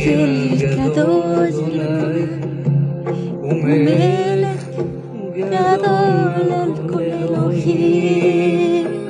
في الجدول وملك جدول الكل خير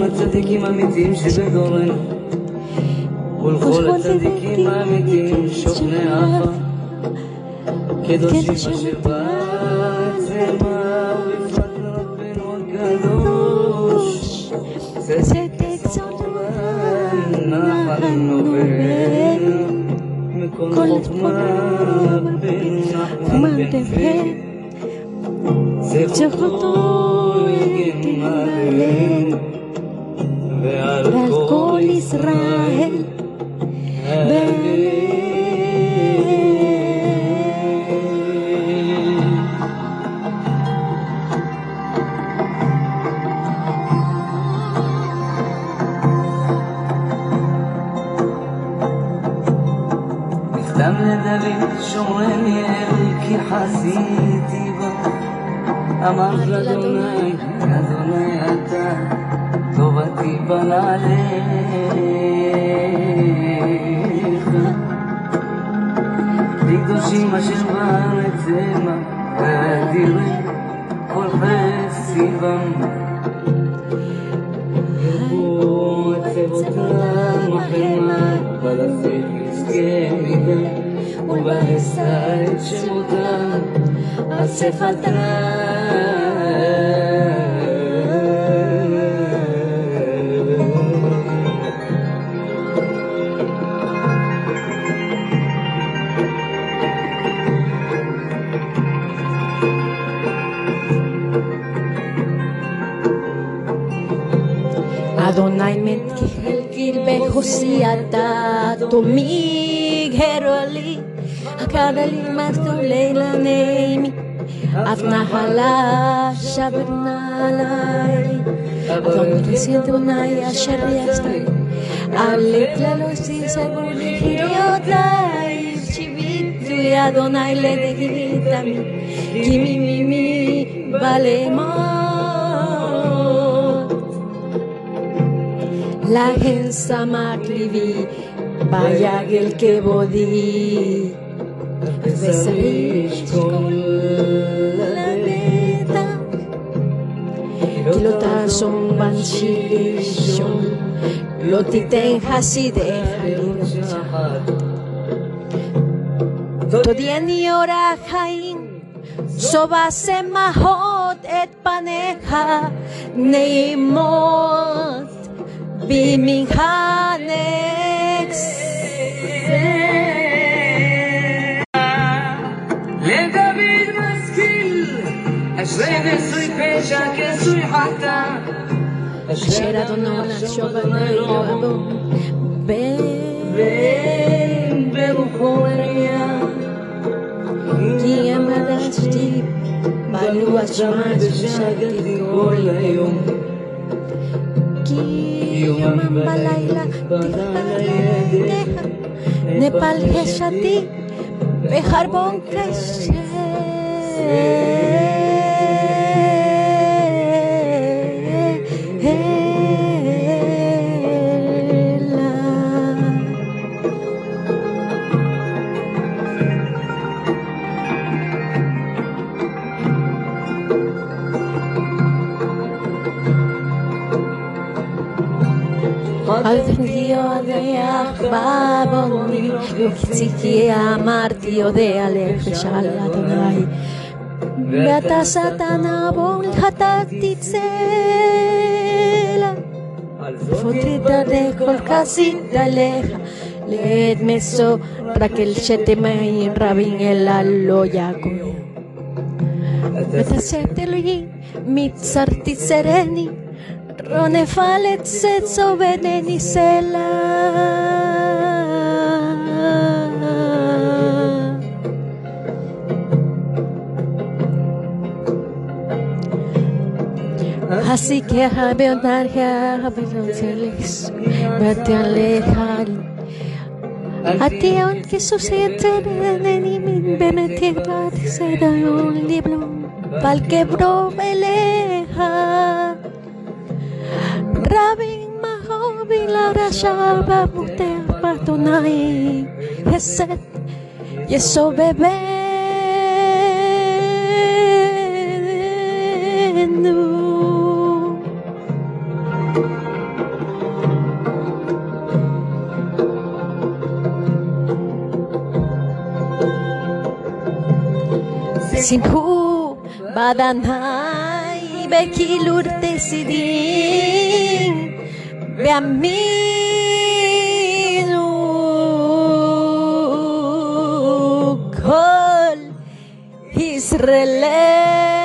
والخونة تصدقي ما بتمشي بدورنا والخونة تصدقي ما بتمشي بنعرفها كده شيفة شباك زي ما وفات ربنا وكادوش ستك صعبان نحن بين كل ما بين ما بين Se fotó el que راهل شغلني الكي حسيتي بقى أمر دوني دوني أتاك אמרת לאדוני אדוני אתה טובתי בנעליך לקדושים אשר בארץ המה ואדירים כל חסיבם ירבו עצבותם החמה בלסת יזכה מדם ובהסע את שמותם אספתם si ha dato mig ero lì a cara lì neimi afna hala shabna lai avon tu siento na ya sharia stai alle claro si se vuole hiriota y Adonai le dijitami, mi mi mi, vale más. lahen samaklivi, bayagel kebodi. Besalish kolaleta, kilotason banshilishon, lotiten hasideh haligot. Todieni ora jain, soba se mahot et paneja, neimot. בימינך לדוד משכיל, אשרי נשוי פשע כסוי חטא. אשר אדונו נפשו בני יואבו בן ברוחו אריה. כי עמדתי בלוח שמע ששקתי כל היום כי יומם בלילה תפתח ידיך נפל השתי בחרבון קשה אל תפני יודח בעווני, וקציתי אמרתי יודע לך שאל אדוני. ואתה שטן עוון חטאת תצא. חוטרידה לכל חסידה לך לעת מסו רק אל שתמאין רבים אלה לא יגור ותעשת אלוהים מצרתי סרני Rone fallet bene ni Así que Jabeonarja, Jabeonarja, Jabeonarja, a ti aunque sucede en mi benetierra, será un libro, pal que bromeleja. Rashar Bamuter Patonai Heset Yeso Bebe Simhu Badanai Bekilur Tesidin badanai bekilur tesidin beaminu kol Israel